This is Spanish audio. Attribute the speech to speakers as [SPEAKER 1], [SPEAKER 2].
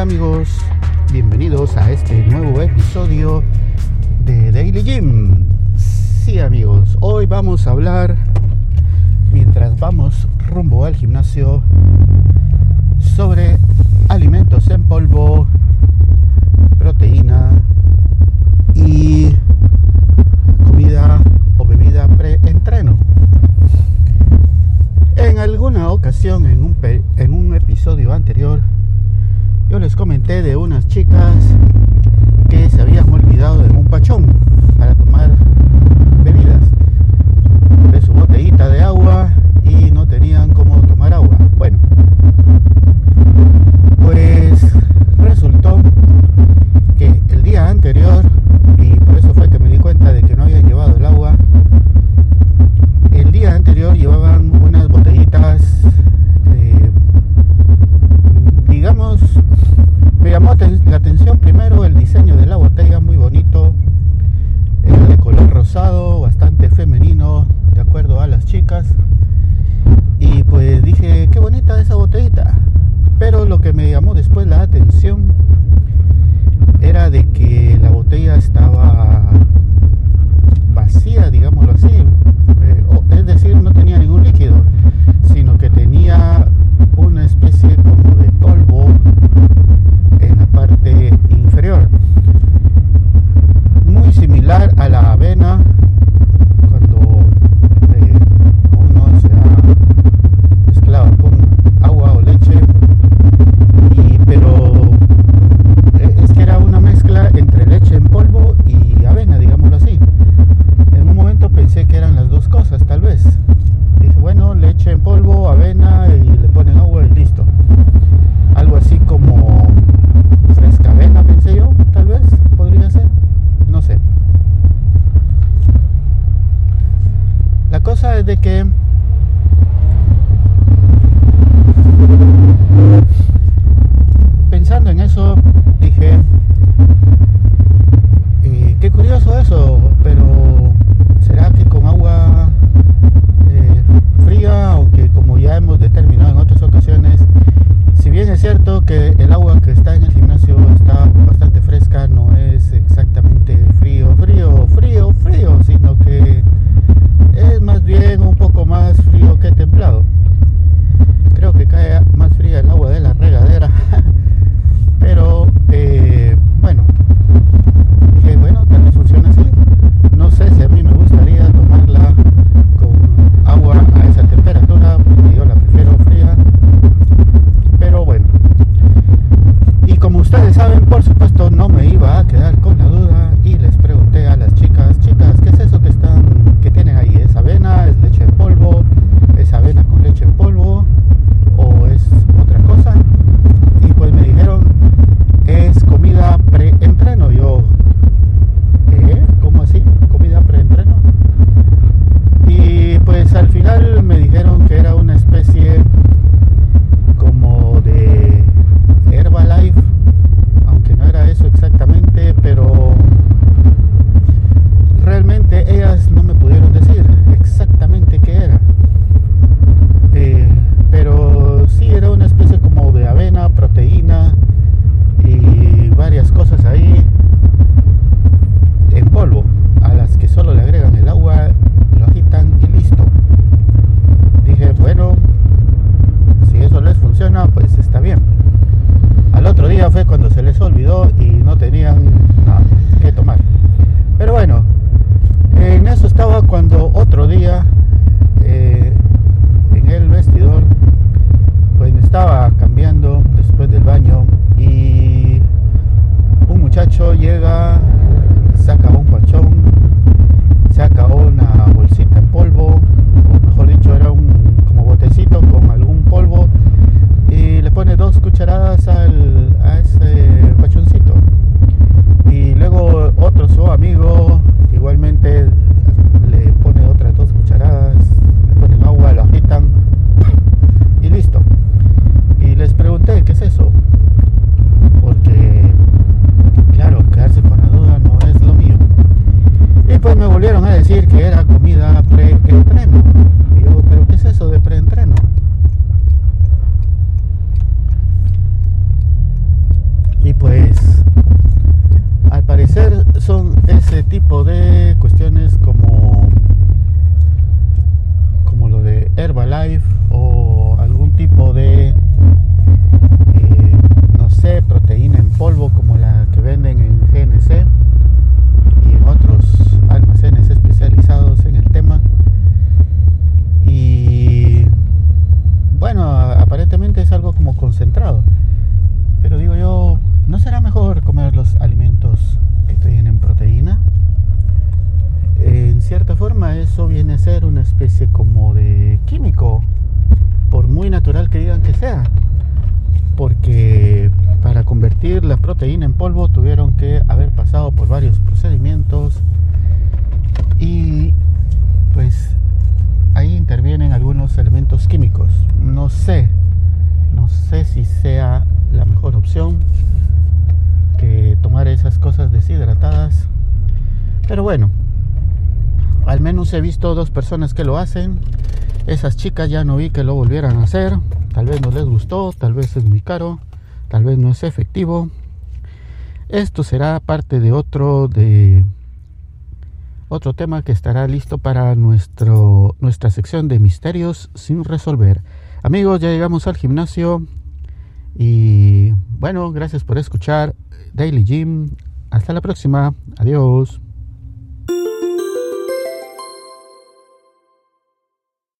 [SPEAKER 1] Hola amigos, bienvenidos a este nuevo episodio de Daily Gym. Sí amigos, hoy vamos a hablar, mientras vamos rumbo al gimnasio, sobre alimentos en polvo, proteína y comida o bebida pre-entreno. En alguna ocasión, en un, en un episodio anterior, yo les comenté de unas chicas que se habían olvidado de un pachón para tomar la atención primero el diseño de la botella, muy bonito, eh, de color rosado, bastante femenino, de acuerdo a las chicas. Y pues dije, qué bonita esa botellita. Pero lo que me llamó después la atención era de que la botella estaba avena. cosa es de que pensando en eso dije, eh, qué curioso eso, pero por supuesto no me iba a quedar con la duda y les pregunté a las chicas, chicas, ¿qué es eso que llega, saca un colchón, saca una bolsita en polvo, o mejor dicho, era un como botecito con algún polvo, y le pone dos cucharadas al, a ese que era comida pre-entreno. yo, ¿pero qué es eso de pre-entreno? Y pues, al parecer son ese tipo de cuestiones como, como lo de Herbalife o algún tipo de, eh, no sé, proteína en polvo como la que venden en GNC y en otros cierta forma eso viene a ser una especie como de químico, por muy natural que digan que sea. Porque para convertir la proteína en polvo tuvieron que haber pasado por varios procedimientos y pues ahí intervienen algunos elementos químicos. No sé, no sé si sea la mejor opción que tomar esas cosas deshidratadas. Pero bueno, al menos he visto dos personas que lo hacen. Esas chicas ya no vi que lo volvieran a hacer. Tal vez no les gustó, tal vez es muy caro, tal vez no es efectivo. Esto será parte de otro de otro tema que estará listo para nuestro nuestra sección de misterios sin resolver. Amigos, ya llegamos al gimnasio y bueno, gracias por escuchar. Daily Gym. Hasta la próxima. Adiós.